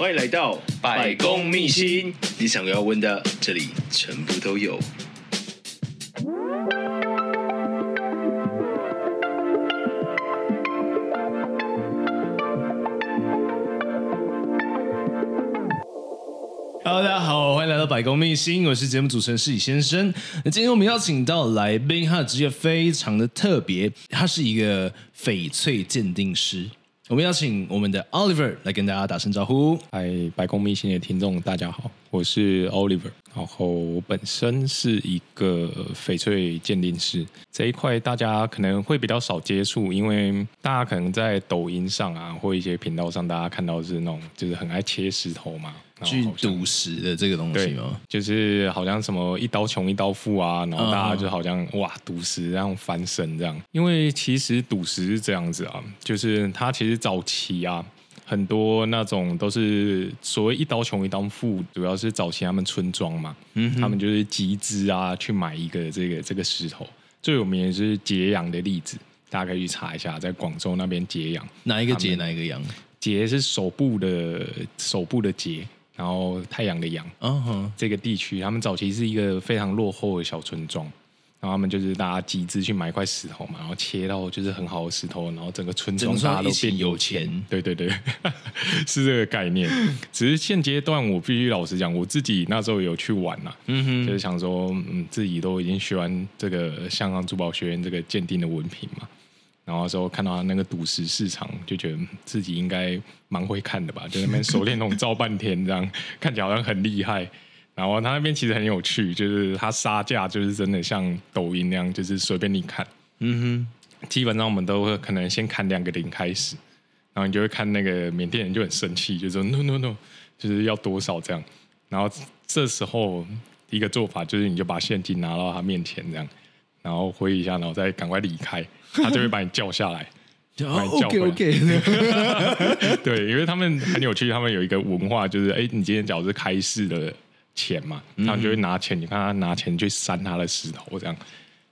欢迎来到百工秘辛，你想要问的，这里全部都有。Hello，大家好，欢迎来到百工秘辛，我是节目主持人失礼先生。那今天我们邀请到来宾，他的职业非常的特别，他是一个翡翠鉴定师。我们邀请我们的 Oliver 来跟大家打声招呼。嗨，白宫密信的听众大家好，我是 Oliver。然后我本身是一个翡翠鉴定师，这一块大家可能会比较少接触，因为大家可能在抖音上啊，或一些频道上，大家看到是那种就是很爱切石头嘛。去赌石的这个东西吗？就是好像什么一刀穷一刀富啊，然后大家就好像、uh. 哇赌石然后翻身这样。因为其实赌石是这样子啊，就是它其实早期啊，很多那种都是所谓一刀穷一刀富，主要是早期他们村庄嘛，嗯，他们就是集资啊去买一个这个这个石头。最有名的是揭阳的例子，大家可以去查一下，在广州那边揭阳，哪一个揭哪一个阳？揭是手部的手部的揭。然后太阳的阳，嗯哼、uh，huh. 这个地区他们早期是一个非常落后的小村庄，然后他们就是大家集资去买一块石头嘛，然后切到就是很好的石头，然后整个村庄大家都变有钱，对对对，是这个概念。只是现阶段我必须老实讲，我自己那时候有去玩呐，嗯哼，就是想说，嗯，自己都已经学完这个香港珠宝学院这个鉴定的文凭嘛。然后之后看到他那个赌石市场，就觉得自己应该蛮会看的吧，就那边手电筒照半天，这样 看起来好像很厉害。然后他那边其实很有趣，就是他杀价就是真的像抖音那样，就是随便你看。嗯哼，基本上我们都会可能先砍两个零开始，然后你就会看那个缅甸人就很生气，就说 no no no，就是要多少这样。然后这时候一个做法就是你就把现金拿到他面前这样，然后挥一下，然后再赶快离开。他就会把你叫下来，把你叫回来。Oh, OK OK。对，因为他们很有趣，他们有一个文化，就是哎，你今天假如是开市的钱嘛，他们就会拿钱，你看他拿钱去扇他的石头，这样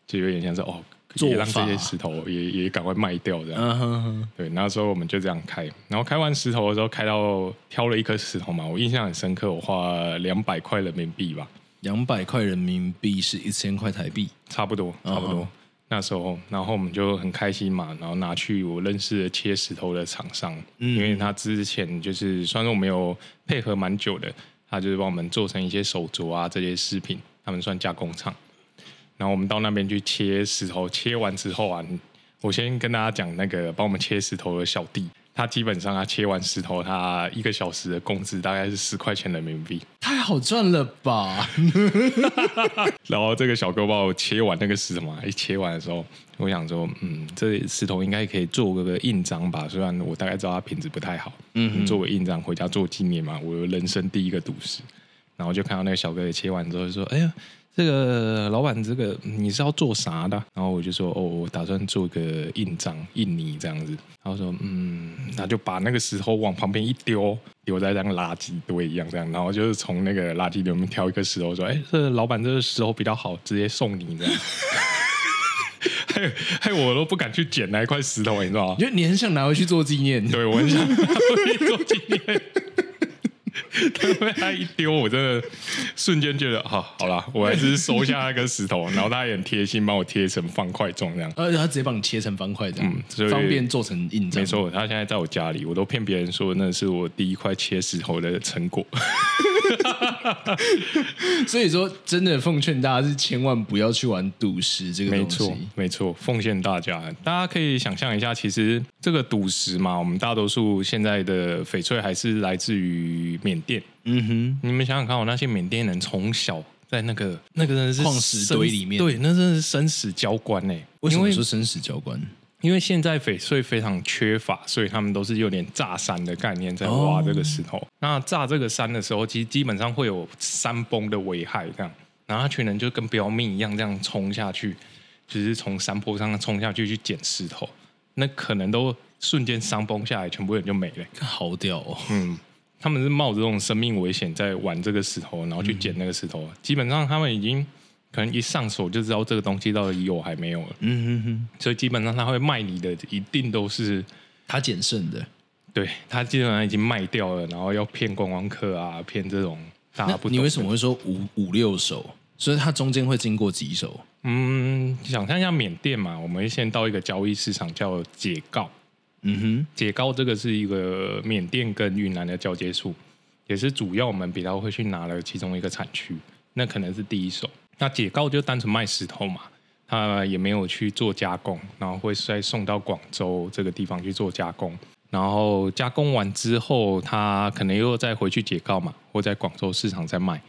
就有点像是哦，也让这些石头也也赶快卖掉这样。Uh huh. 对，那时候我们就这样开，然后开完石头的时候，开到挑了一颗石头嘛，我印象很深刻，我花两百块人民币吧，两百块人民币是一千块台币，差不多，差不多。Uh. 那时候，然后我们就很开心嘛，然后拿去我认识的切石头的厂商，嗯、因为他之前就是，虽然说我们有配合蛮久的，他就是帮我们做成一些手镯啊这些饰品，他们算加工厂。然后我们到那边去切石头，切完之后啊，我先跟大家讲那个帮我们切石头的小弟。他基本上，他切完石头，他一个小时的工资大概是十块钱人民币，太好赚了吧！然后这个小哥帮我切完那个石头嘛，一切完的时候，我想说，嗯，这石头应该可以做个印章吧？虽然我大概知道它品质不太好，嗯哼，做个印章回家做纪念嘛。我人生第一个赌石，然后就看到那个小哥也切完之后就说：“哎呀。”这个老板，这个你是要做啥的？然后我就说，哦，我打算做个印章，印泥这样子。然后说，嗯，那就把那个石头往旁边一丢，丢在这样垃圾堆一样这样。然后就是从那个垃圾里面挑一个石头，说，哎，这个老板这个石头比较好，直接送你这样。嘿，嘿，我都不敢去捡那一块石头，你知道吗？因为你很想拿回去做纪念。对，我很想拿回去做纪念。他 被他一丢，我真的瞬间觉得，好、哦，好了，我还是收下那个石头。然后他也很贴心，帮我贴成方块状这样。而且他直接帮你切成方块这样，嗯，所以方便做成印章。没错，他现在在我家里，我都骗别人说那是我第一块切石头的成果。所以说，真的奉劝大家是千万不要去玩赌石这个东西。没错，没错，奉劝大家，大家可以想象一下，其实这个赌石嘛，我们大多数现在的翡翠还是来自于缅甸。嗯哼，你们想想看，我那些缅甸人从小在那个那个人是矿石堆里面，对，那真的是生死交关呢。为什么说生死交关？因为现在翡翠非常缺乏，所以他们都是有点炸山的概念在挖这个石头。哦、那炸这个山的时候，其实基本上会有山崩的危害，这样。然后一群人就跟标命一样，这样冲下去，就是从山坡上冲下去去捡石头，那可能都瞬间山崩下来，全部人就没了。好屌哦！嗯，他们是冒着这种生命危险在玩这个石头，然后去捡那个石头。嗯、基本上他们已经。可能一上手就知道这个东西到底有还没有了，嗯哼哼，所以基本上他会卖你的一定都是他捡剩的，对，他基本上已经卖掉了，然后要骗观光客啊，骗这种大家不。你为什么会说五五六手？所以它中间会经过几手？嗯，想象一下缅甸嘛，我们先到一个交易市场叫解告。嗯哼，解告这个是一个缅甸跟云南的交接处，也是主要我们比较会去拿的其中一个产区。那可能是第一手。那解告就单纯卖石头嘛，他也没有去做加工，然后会再送到广州这个地方去做加工。然后加工完之后，他可能又再回去解告嘛，或在广州市场再卖。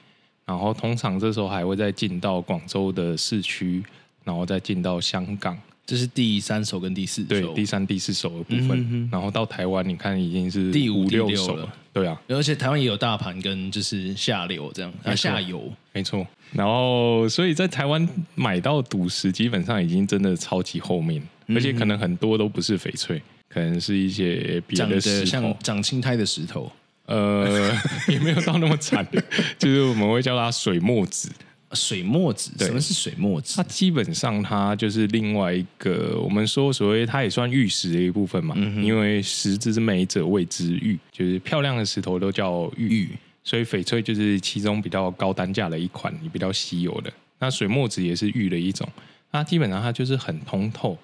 然后通常这时候还会再进到广州的市区，然后再进到香港。这是第三首跟第四首，对，第三、第四首的部分。嗯、然后到台湾，你看已经是第五、六首了。对啊，而且台湾也有大盘跟就是下流这样，啊，下游没错。然后所以在台湾买到赌石，基本上已经真的超级后面，嗯、而且可能很多都不是翡翠，可能是一些别的石头，像长青苔的石头。呃，也没有到那么惨，就是我们会叫它水墨子。水墨子，什么是水墨子？它基本上它就是另外一个，我们说所谓它也算玉石的一部分嘛。嗯、因为石之美者谓之玉，就是漂亮的石头都叫玉，玉所以翡翠就是其中比较高单价的一款，也比较稀有的。那水墨子也是玉的一种，它基本上它就是很通透，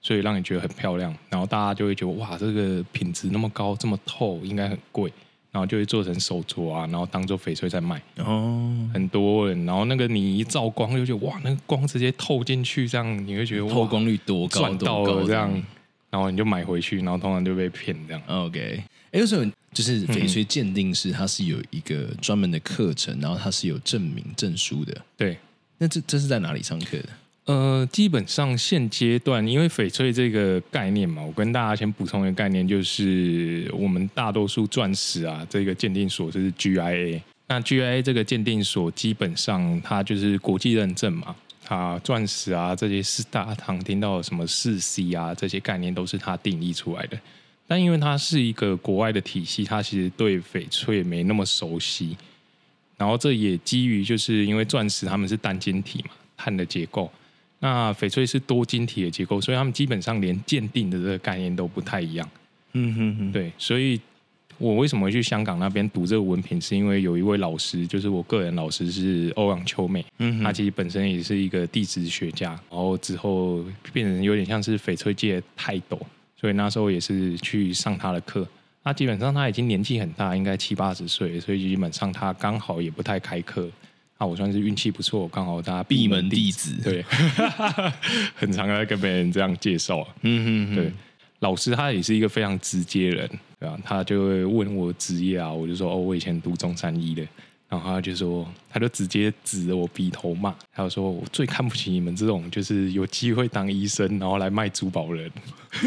所以让你觉得很漂亮，然后大家就会觉得哇，这个品质那么高，这么透，应该很贵。然后就会做成手镯啊，然后当做翡翠在卖。哦，很多人，然后那个你一照光就觉得哇，那个光直接透进去，这样你会觉得透光率多高，赚到了这样。然后你就买回去，然后通常就被骗这样。OK，哎，为什么就是翡翠鉴定师他是有一个专门的课程，然后他是有证明证书的？对，那这这是在哪里上课的？呃，基本上现阶段，因为翡翠这个概念嘛，我跟大家先补充一个概念，就是我们大多数钻石啊，这个鉴定所就是 GIA。那 GIA 这个鉴定所基本上它就是国际认证嘛，它钻石啊这些是大家常听到什么四 C 啊这些概念都是它定义出来的。但因为它是一个国外的体系，它其实对翡翠没那么熟悉。然后这也基于就是因为钻石它们是单晶体嘛，碳的结构。那翡翠是多晶体的结构，所以他们基本上连鉴定的这个概念都不太一样。嗯哼哼，对，所以我为什么会去香港那边读这个文凭，是因为有一位老师，就是我个人老师是欧阳秋美，嗯哼，他其实本身也是一个地质学家，然后之后变成有点像是翡翠界泰斗，所以那时候也是去上他的课。那基本上他已经年纪很大，应该七八十岁，所以基本上他刚好也不太开课。那我算是运气不错，刚好大家闭门弟子，对，很常在跟别人这样介绍。嗯嗯，对，老师他也是一个非常直接人，对吧？他就会问我职业啊，我就说哦，我以前读中山医的，然后他就说，他就直接指着我鼻头骂，他就说我最看不起你们这种就是有机会当医生，然后来卖珠宝人。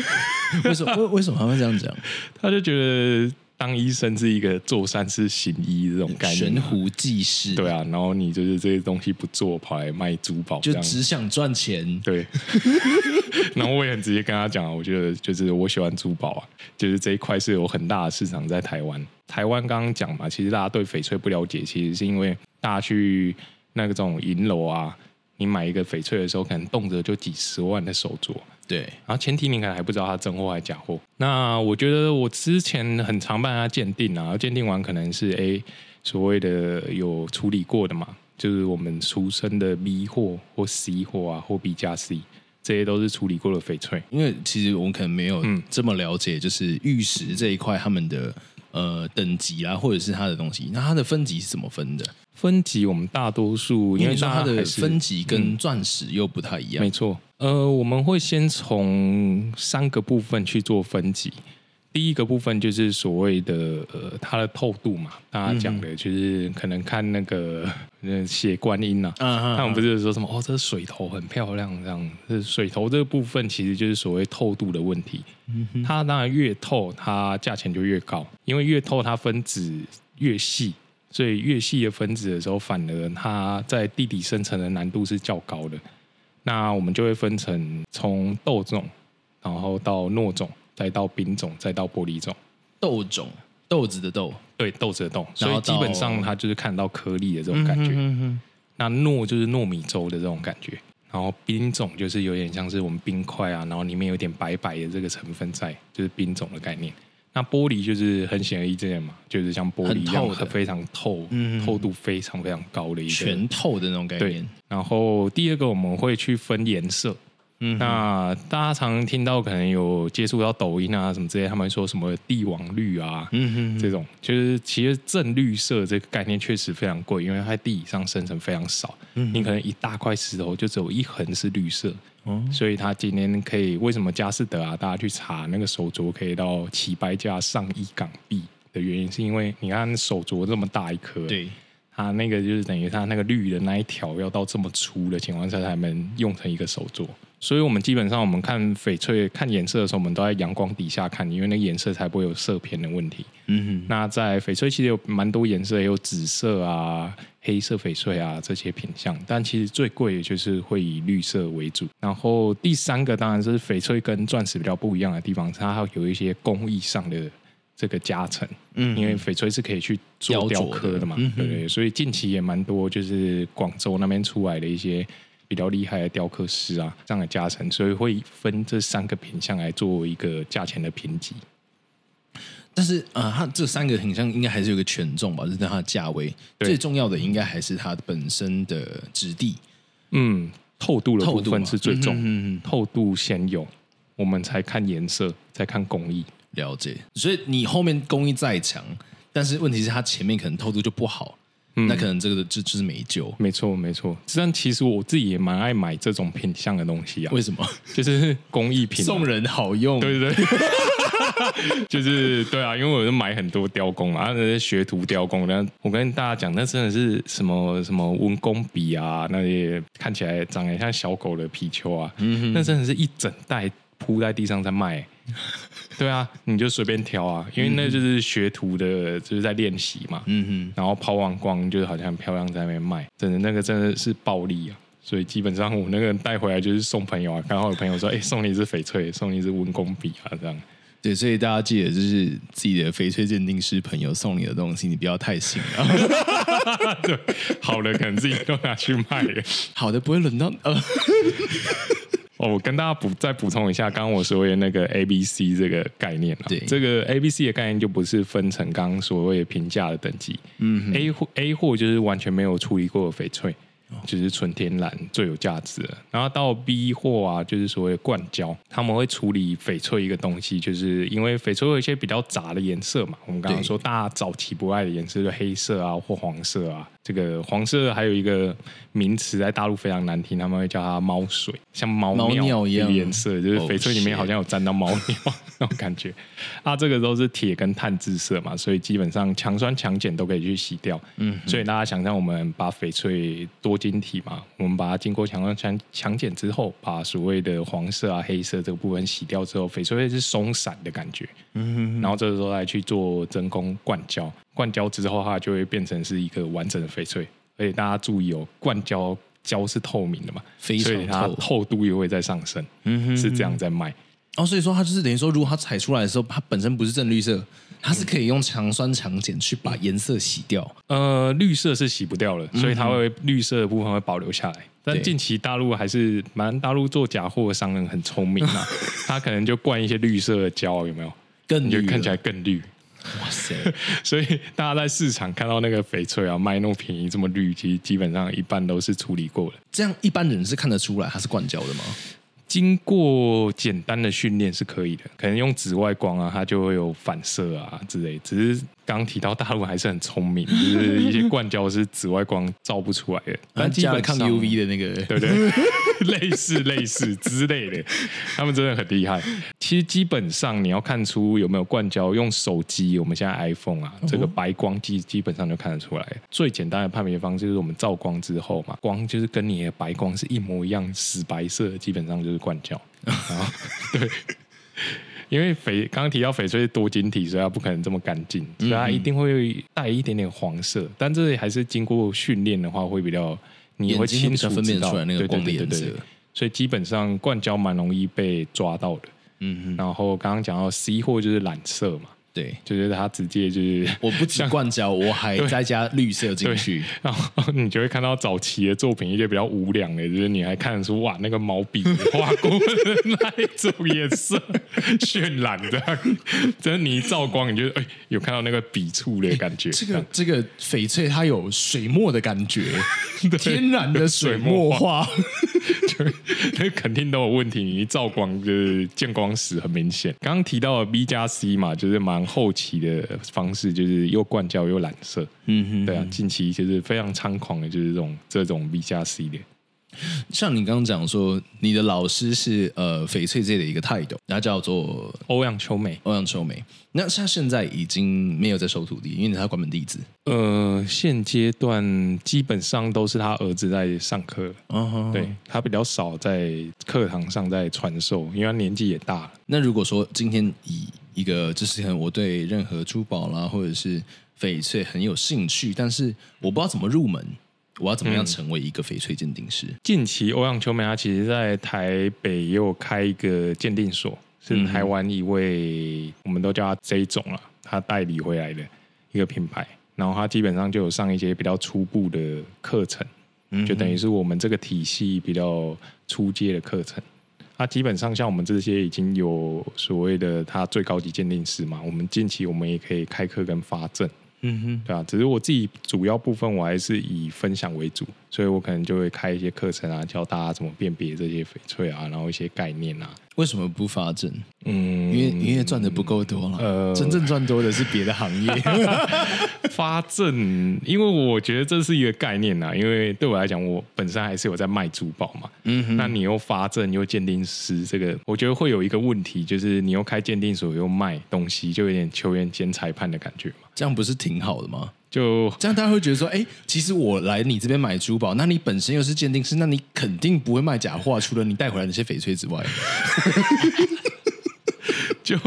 为什么？为为什么他会这样讲？他就觉得。当医生是一个做善事行医这种概念，悬壶济世。对啊，然后你就是这些东西不做，跑来卖珠宝，就只想赚钱。对，然后我也很直接跟他讲，我觉得就是我喜欢珠宝啊，就是这一块是有很大的市场在台湾。台湾刚刚讲嘛，其实大家对翡翠不了解，其实是因为大家去那个种银楼啊，你买一个翡翠的时候，可能动辄就几十万的手镯。对，然后前提你可能还不知道它真货还是假货。那我觉得我之前很常帮他鉴定啊，鉴定完可能是 A 所谓的有处理过的嘛，就是我们俗称的 B 货或 C 货啊，或 B 加 C，这些都是处理过的翡翠。因为其实我们可能没有这么了解，就是玉石这一块他们的呃等级啊，或者是它的东西，那它的分级是怎么分的？分级我们大多数因为它的分级跟钻石又不太一样，没错。呃，我们会先从三个部分去做分级。第一个部分就是所谓的呃，它的透度嘛，大家讲的就是可能看那个 血观音呐、啊，他们、uh. 不是说什么哦，这水头很漂亮这样。这水头这个部分其实就是所谓透度的问题。Uh. 它当然越透，它价钱就越高，因为越透它分子越细，所以越细的分子的时候，反而它在地底生成的难度是较高的。那我们就会分成从豆种，然后到糯种，再到冰种，再到玻璃种。豆种，豆子的豆，对，豆子的豆，所以基本上它就是看到颗粒的这种感觉。嗯、哼那糯就是糯米粥的这种感觉，然后冰种就是有点像是我们冰块啊，然后里面有点白白的这个成分在，就是冰种的概念。那玻璃就是很显而易见嘛，就是像玻璃一样，的非常透，嗯，透度非常非常高的一个全透的那种概念。然后第二个我们会去分颜色。嗯，那大家常常听到可能有接触到抖音啊什么之类，他们说什么帝王绿啊，嗯哼，这种就是其实正绿色这个概念确实非常贵，因为它在地底上生成非常少，嗯，你可能一大块石头就只有一横是绿色，哦，所以它今天可以为什么佳士得啊，大家去查那个手镯可以到起拍价上亿港币的原因，是因为你看手镯这么大一颗，对，它那个就是等于它那个绿的那一条要到这么粗的情况下才能用成一个手镯。所以，我们基本上我们看翡翠看颜色的时候，我们都在阳光底下看，因为那个颜色才不会有色偏的问题。嗯哼。那在翡翠其实有蛮多颜色，也有紫色啊、黑色翡翠啊这些品相，但其实最贵的就是会以绿色为主。然后第三个当然是翡翠跟钻石比较不一样的地方，它还有一些工艺上的这个加成。嗯。因为翡翠是可以去做雕刻的嘛，的对不对？所以近期也蛮多，就是广州那边出来的一些。比较厉害的雕刻师啊，这样的加成，所以会分这三个品相来做一个价钱的评级。但是啊，它这三个品相应该还是有个权重吧，就是它的价位。最重要的应该还是它本身的质地，嗯，透度的部分是最重，嗯嗯，透度先有，我们才看颜色，再看工艺。了解。所以你后面工艺再强，但是问题是它前面可能透度就不好。嗯、那可能这个就就是没救，没错没错。但其实我自己也蛮爱买这种品相的东西啊。为什么？就是工艺品，送人好用，对对对。就是对啊，因为我就买很多雕工啊，那些学徒雕工。那我跟大家讲，那真的是什么什么文工笔啊，那些看起来长得像小狗的皮丘啊，嗯、哼那真的是一整袋铺在地上在卖。对啊，你就随便挑啊，因为那就是学徒的，就是在练习嘛。嗯哼，然后抛完光，就是好像很漂亮，在那边卖，真的那个真的是暴利啊。所以基本上我那个带回来就是送朋友啊，刚好有朋友说，哎，送你一支翡翠，送你一支温工笔啊，这样。对，所以大家记得，就是自己的翡翠鉴定师朋友送你的东西，你不要太信啊。对，好的可能自己都拿去卖，好的不会轮到呃。哦，我跟大家补再补充一下，刚刚我说的那个 A B C 这个概念啊，对，这个 A B C 的概念就不是分成刚刚所谓评价的等级，嗯哼，A 货 A 货就是完全没有处理过的翡翠。就是纯天然最有价值的，然后到 B 货啊，就是所谓的灌胶，他们会处理翡翠一个东西，就是因为翡翠有一些比较杂的颜色嘛，我们刚刚说大家早期不爱的颜色，就黑色啊或黄色啊，这个黄色还有一个名词在大陆非常难听，他们会叫它猫水，像猫尿一样颜色，就是翡翠里面好像有沾到猫 尿那种感觉。啊，这个都是铁跟碳制色嘛，所以基本上强酸强碱都可以去洗掉。嗯，所以大家想象我们把翡翠多晶体嘛，我们把它经过强酸强强碱之后，把所谓的黄色啊、黑色这个部分洗掉之后，翡翠会是松散的感觉。嗯哼，然后这个时候再去做真空灌胶，灌胶之后它就会变成是一个完整的翡翠。而且大家注意哦，灌胶胶是透明的嘛，非常透，所以它透度也会在上升。嗯哼，是这样在卖。哦，所以说它就是等于说，如果它采出来的时候，它本身不是正绿色，它是可以用强酸强碱去把颜色洗掉。呃，绿色是洗不掉了，所以它会绿色的部分会保留下来。但近期大陆还是蛮大陆做假货的商人很聪明啊，他可能就灌一些绿色的胶，有没有？更绿，看起来更绿。哇塞！所以大家在市场看到那个翡翠啊，卖那么便宜，这么绿，其实基本上一半都是处理过的。这样一般人是看得出来它是灌胶的吗？经过简单的训练是可以的，可能用紫外光啊，它就会有反射啊之类。只是刚提到大陆还是很聪明，就是一些灌胶是紫外光照不出来的，但基本抗 UV 的那个，对不对？类似类似之类的，他们真的很厉害。其实基本上你要看出有没有灌胶，用手机，我们现在 iPhone 啊，这个白光基基本上就看得出来。最简单的判别方式就是我们照光之后嘛，光就是跟你的白光是一模一样，死白色，基本上就是灌胶。对，因为翡刚刚提到翡翠是多晶体，所以它不可能这么干净，所以它一定会带一点点黄色。但这里还是经过训练的话，会比较。你会清楚分辨出来那个光的颜色，所以基本上灌胶蛮容易被抓到的。嗯哼，然后刚刚讲到 C 货就是染色嘛，对，就是他直接就是我不只灌胶，我还再加绿色进去，然后你就会看到早期的作品一些比较无良的，就是你还看得出哇，那个毛笔画过的那一种颜色渲染的，真 的你一照光，你就哎有看到那个笔触的感觉。这个这个翡翠它有水墨的感觉，天然的水墨画。就 那肯定都有问题，你一照光就是见光死，很明显。刚刚提到的 B 加 C 嘛，就是蛮后期的方式，就是又灌胶又染色。嗯哼，对啊，近期就是非常猖狂的，就是这种这种 B 加 C 的。像你刚刚讲说，你的老师是呃翡翠界的一个泰斗，他叫做欧阳秋美。欧阳秋美，那他现在已经没有在收徒弟，因为他关门弟子。呃，现阶段基本上都是他儿子在上课。嗯哼，对，他比较少在课堂上在传授，因为他年纪也大了。那如果说今天以一个就是可能我对任何珠宝啦或者是翡翠很有兴趣，但是我不知道怎么入门。我要怎么样成为一个翡翠鉴定师？近期欧阳秋美他其实在台北也有开一个鉴定所，是台湾一位、我们都叫他 J 总了，他代理回来的一个品牌。然后他基本上就有上一些比较初步的课程，嗯、就等于是我们这个体系比较初阶的课程。他基本上像我们这些已经有所谓的他最高级鉴定师嘛，我们近期我们也可以开课跟发证。嗯哼，对啊，只是我自己主要部分我还是以分享为主，所以我可能就会开一些课程啊，教大家怎么辨别这些翡翠啊，然后一些概念啊。为什么不发证？嗯，因为因为赚的不够多了。呃，真正赚多的是别的行业。发证，因为我觉得这是一个概念呐。因为对我来讲，我本身还是有在卖珠宝嘛。嗯哼，那你又发证又鉴定师，这个我觉得会有一个问题，就是你又开鉴定所又卖东西，就有点球员兼裁判的感觉嘛。这样不是挺好的吗？就这样，大家会觉得说，哎，其实我来你这边买珠宝，那你本身又是鉴定师，那你肯定不会卖假货，除了你带回来那些翡翠之外。就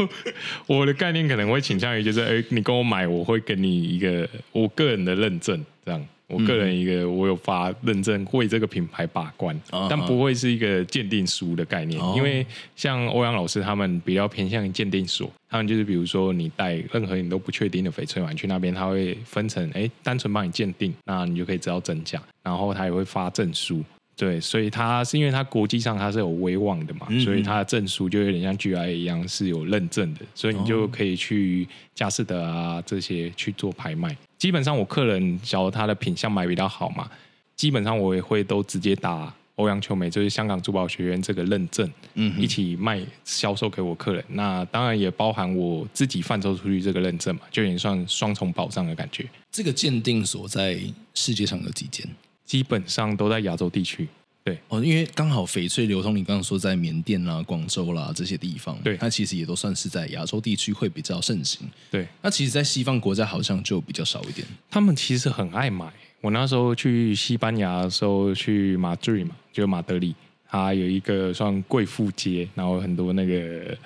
我的概念可能会倾向于，就是哎，你跟我买，我会给你一个我个人的认证，这样。我个人一个，我有发认证，为这个品牌把关，嗯、但不会是一个鉴定书的概念，哦、因为像欧阳老师他们比较偏向于鉴定所，他们就是比如说你带任何你都不确定的翡翠嘛，你去那边他会分成，哎，单纯帮你鉴定，那你就可以知道真假，然后他也会发证书。对，所以它是因为它国际上它是有威望的嘛，嗯、所以它的证书就有点像 GIA 一样是有认证的，所以你就可以去佳士得啊这些去做拍卖。基本上我客人假如他的品相买比较好嘛，基本上我也会都直接打欧阳秋美，就是香港珠宝学院这个认证，嗯，一起卖销售给我客人。那当然也包含我自己贩售出去这个认证嘛，就有点算双重保障的感觉。这个鉴定所在世界上有几间？基本上都在亚洲地区，对哦，因为刚好翡翠流通，你刚刚说在缅甸啦、广州啦这些地方，对，它其实也都算是在亚洲地区会比较盛行。对，那其实，在西方国家好像就比较少一点。他们其实很爱买。我那时候去西班牙的时候，去马德里嘛，就马德里，它有一个算贵妇街，然后很多那个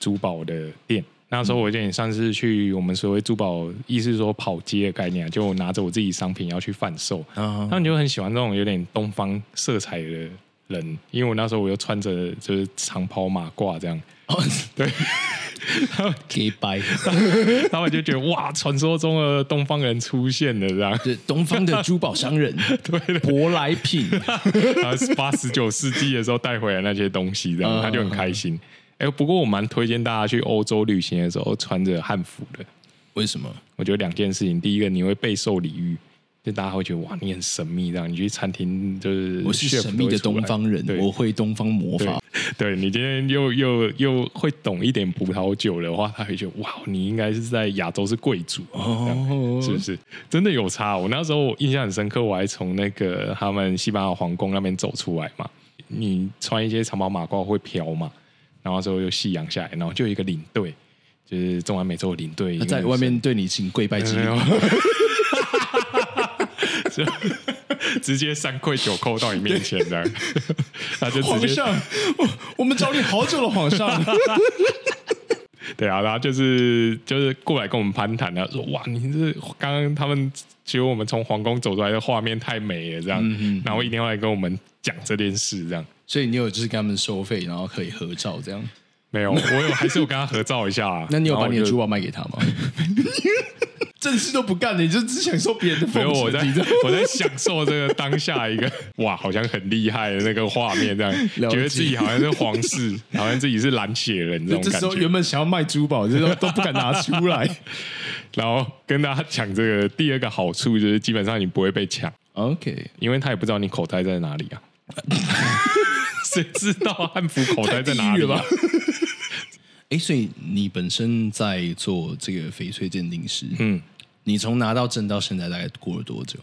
珠宝的店。那时候我有点像是去我们所谓珠宝，意思是说跑街的概念，就拿着我自己商品要去贩售。他们就很喜欢这种有点东方色彩的人，因为我那时候我又穿着就是长袍马褂这样。哦，对，给白，他们就觉得哇，传说中的东方人出现了，这样，对，东方的珠宝商人，对，舶来品，八十九世纪的时候带回来那些东西，这样他就很开心。哎，不过我蛮推荐大家去欧洲旅行的时候穿着汉服的。为什么？我觉得两件事情，第一个你会备受礼遇，就大家会觉得哇，你很神秘这样。你去餐厅就是我是神秘的东方人，我会东方魔法。对，对你今天又又又会懂一点葡萄酒的话，他会觉得哇，你应该是在亚洲是贵族哦，是不是？真的有差。我那时候我印象很深刻，我还从那个他们西班牙皇宫那边走出来嘛。你穿一些长袍马褂会飘嘛？然后之后又夕阳下来，然后就有一个领队，就是中南美洲的领队，在外面对你请跪拜之礼，直接三跪九叩到你面前的，他就直接皇上，我我们找你好久了，皇上。对啊，然后就是就是过来跟我们攀谈，他说哇，你这刚刚他们觉得我们从皇宫走出来的画面太美了，这样，然后一定要来跟我们讲这件事，这样。所以你有就是跟他们收费，然后可以合照这样？没有，我有还是有跟他合照一下啊。那你有把你的珠宝卖给他吗？正事都不干，你就只享受别人的风。没有，我在我在享受这个当下一个 哇，好像很厉害的那个画面，这样觉得自己好像是皇室，好像自己是蓝血人这种感觉。这时候原本想要卖珠宝，这都都不敢拿出来。然后跟大家讲这个第二个好处就是，基本上你不会被抢。OK，因为他也不知道你口袋在哪里啊。谁知道汉服口袋在哪里吧？哎，所以你本身在做这个翡翠鉴定师，嗯，你从拿到证到现在大概过了多久？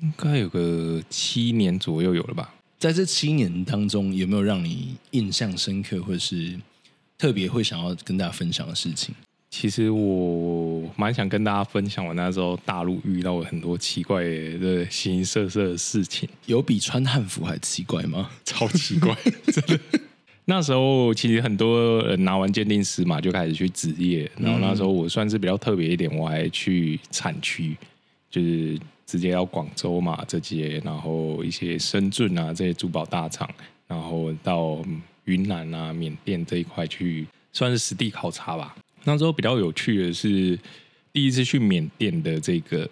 应该有个七年左右有了吧？在这七年当中，有没有让你印象深刻，或者是特别会想要跟大家分享的事情？其实我蛮想跟大家分享，我那时候大陆遇到了很多奇怪的形形色色的事情。有比穿汉服还奇怪吗？超奇怪，真的。那时候其实很多人拿完鉴定师嘛，就开始去职业。然后那时候我算是比较特别一点，我还去产区，就是直接到广州嘛这些，然后一些深圳啊这些珠宝大厂，然后到云南啊、缅甸这一块去，算是实地考察吧。那时候比较有趣的是，第一次去缅甸的这个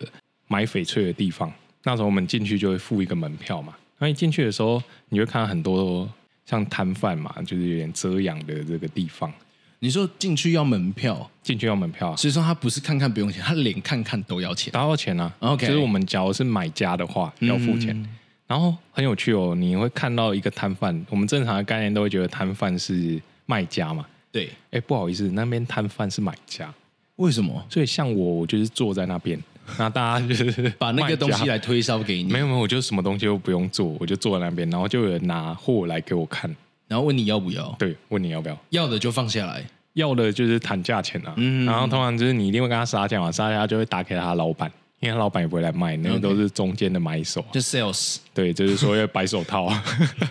买翡翠的地方。那时候我们进去就会付一个门票嘛。那一进去的时候，你会看到很多像摊贩嘛，就是有点遮阳的这个地方。你说进去要门票？进去要门票。所以说他不是看看不用钱，他连看看都要钱，都要钱啊。OK，就是我们假如是买家的话要付钱。嗯、然后很有趣哦，你会看到一个摊贩。我们正常的概念都会觉得摊贩是卖家嘛。对，哎，不好意思，那边摊贩是买家，为什么？所以像我，我就是坐在那边，那大家就是把那个东西来推销给你。没有没有，我就什么东西都不用做，我就坐在那边，然后就有人拿货来给我看，然后问你要不要？对，问你要不要？要的就放下来，要的就是谈价钱啊。嗯，然后通常就是你一定会跟他杀价嘛，杀价就会打给他老板。因为他老板也不会来卖，那个都是中间的买手，就 sales。对，就是说要白手套，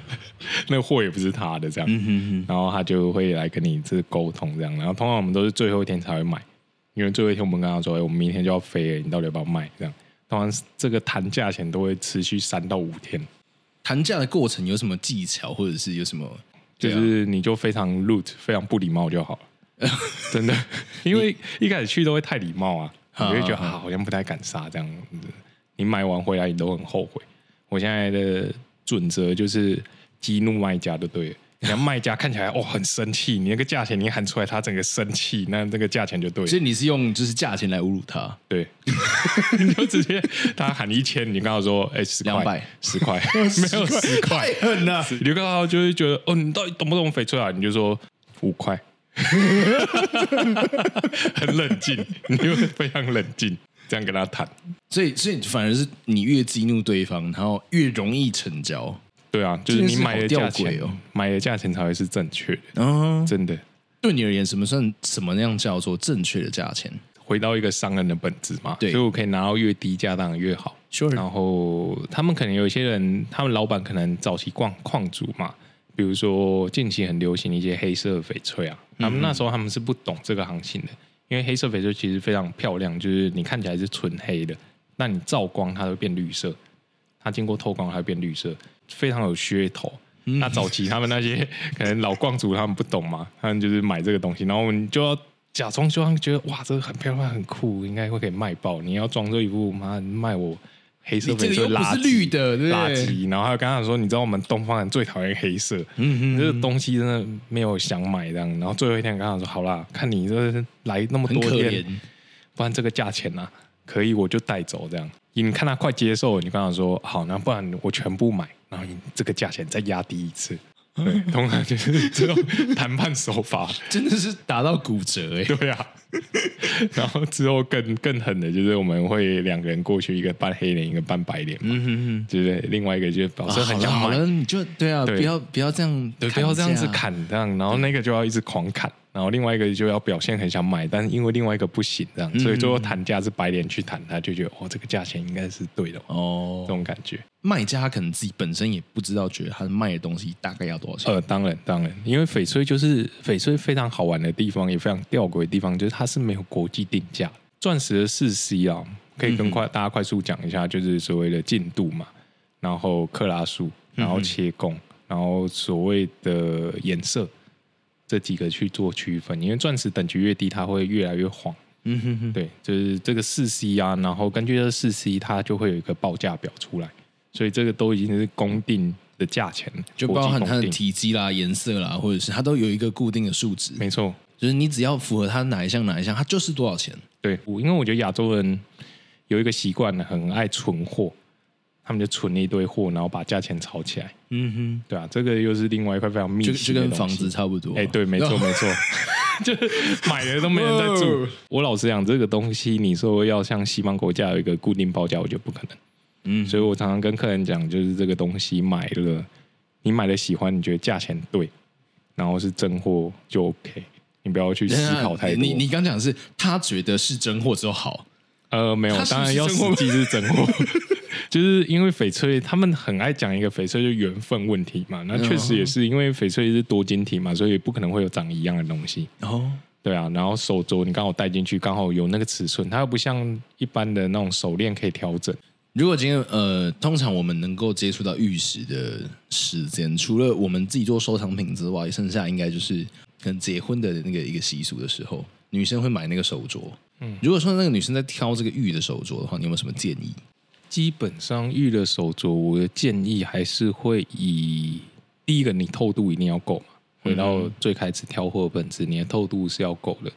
那个货也不是他的这样。然后他就会来跟你这沟通这样。然后通常我们都是最后一天才会买，因为最后一天我们跟他说，哎，我们明天就要飞了，你到底要不要卖？这样。当然这个谈价钱都会持续三到五天。谈价的过程有什么技巧，或者是有什么？就是你就非常 rude，非常不礼貌就好了。真的，因为一开始去都会太礼貌啊。你会觉得好像不太敢杀这样，你买完回来你都很后悔。我现在的准则就是激怒卖家，就对了。你看卖家看起来哦很生气，你那个价钱你喊出来，他整个生气，那这个价钱就对了。所以你是用就是价钱来侮辱他，对，你就直接他喊一千，你刚好说哎十块，两百 十块，没有十块，太狠了。你就跟他就会觉得哦，你到底懂不懂翡翠啊？你就说五块。很冷静，你会非常冷静，这样跟他谈。所以，所以反而是你越激怒对方，然后越容易成交。对啊，就是你买的价钱哦，买的价钱才会是正确的。嗯，真的。对你而言，什么算什么样叫做正确的价钱？回到一个商人的本质嘛。对，所以我可以拿到越低价当然越好。Sure。然后他们可能有一些人，他们老板可能早期矿矿主嘛。比如说，近期很流行一些黑色翡翠啊，他们那时候他们是不懂这个行情的，因为黑色翡翠其实非常漂亮，就是你看起来是纯黑的，那你照光它会变绿色，它经过透光它会变绿色，非常有噱头。那早期他们那些 可能老矿主他们不懂嘛，他们就是买这个东西，然后我们就要假装就觉得哇，这个很漂亮很酷，应该会可以卖爆。你要装这一副妈卖我。黑色翡翠垃圾，绿的垃圾，然后还有刚刚说，你知道我们东方人最讨厌黑色，嗯嗯，这个东西真的没有想买这样，然后最后一天刚刚说好啦，看你这来那么多天，不然这个价钱啊，可以我就带走这样。你看他快接受，你刚刚说好，那不然我全部买，然后你这个价钱再压低一次，对，通常就是这种谈判手法，真的是打到骨折哎，对啊。然后之后更更狠的就是我们会两个人过去，一个扮黑脸，一个扮白脸嘛，嗯哼哼，对？另外一个就表示很想买，好了，你就对啊，不要不要这样，对，不要这样子砍这样，然后那个就要一直狂砍。然后另外一个就要表现很想买，但是因为另外一个不行，这样，所以最后谈价是白脸去谈，他就觉得哦，这个价钱应该是对的哦，这种感觉。卖家可能自己本身也不知道，觉得他卖的东西大概要多少钱。呃，当然当然，因为翡翠就是翡翠非常好玩的地方，也非常吊诡的地方，就是它是没有国际定价。钻石的四 C 啊，可以跟快大家快速讲一下，就是所谓的进度嘛，然后克拉数，然后切工，然后所谓的颜色。这几个去做区分，因为钻石等级越低，它会越来越黄。嗯哼哼，对，就是这个四 C 啊，然后根据这四 C，它就会有一个报价表出来，所以这个都已经是公定的价钱，就包含它的体积啦、颜色啦，或者是它都有一个固定的数值。没错，就是你只要符合它哪一项哪一项，它就是多少钱。对，我因为我觉得亚洲人有一个习惯呢，很爱存货。他们就存了一堆货，然后把价钱炒起来。嗯哼，对啊，这个又是另外一块非常密集的就跟房子差不多。哎，对，没错，没错，就买了都没人在住。我老实讲，这个东西你说要像西方国家有一个固定报价，我觉得不可能。嗯，所以我常常跟客人讲，就是这个东西买了，你买了喜欢，你觉得价钱对，然后是真货就 OK，你不要去思考太多。你你刚讲的是他觉得是真货就好。呃，没有，当然要实际是真货。就是因为翡翠，他们很爱讲一个翡翠就缘分问题嘛。那确实也是因为翡翠是多晶体嘛，所以不可能会有长一样的东西。哦，对啊。然后手镯你刚好戴进去，刚好有那个尺寸，它又不像一般的那种手链可以调整。如果今天呃，通常我们能够接触到玉石的时间，除了我们自己做收藏品之外，剩下应该就是可能结婚的那个一个习俗的时候，女生会买那个手镯。嗯，如果说那个女生在挑这个玉的手镯的话，你有没有什么建议？基本上玉的手镯，我的建议还是会以第一个，你透度一定要够嘛。回到最开始挑货的本质，你的透度是要够的。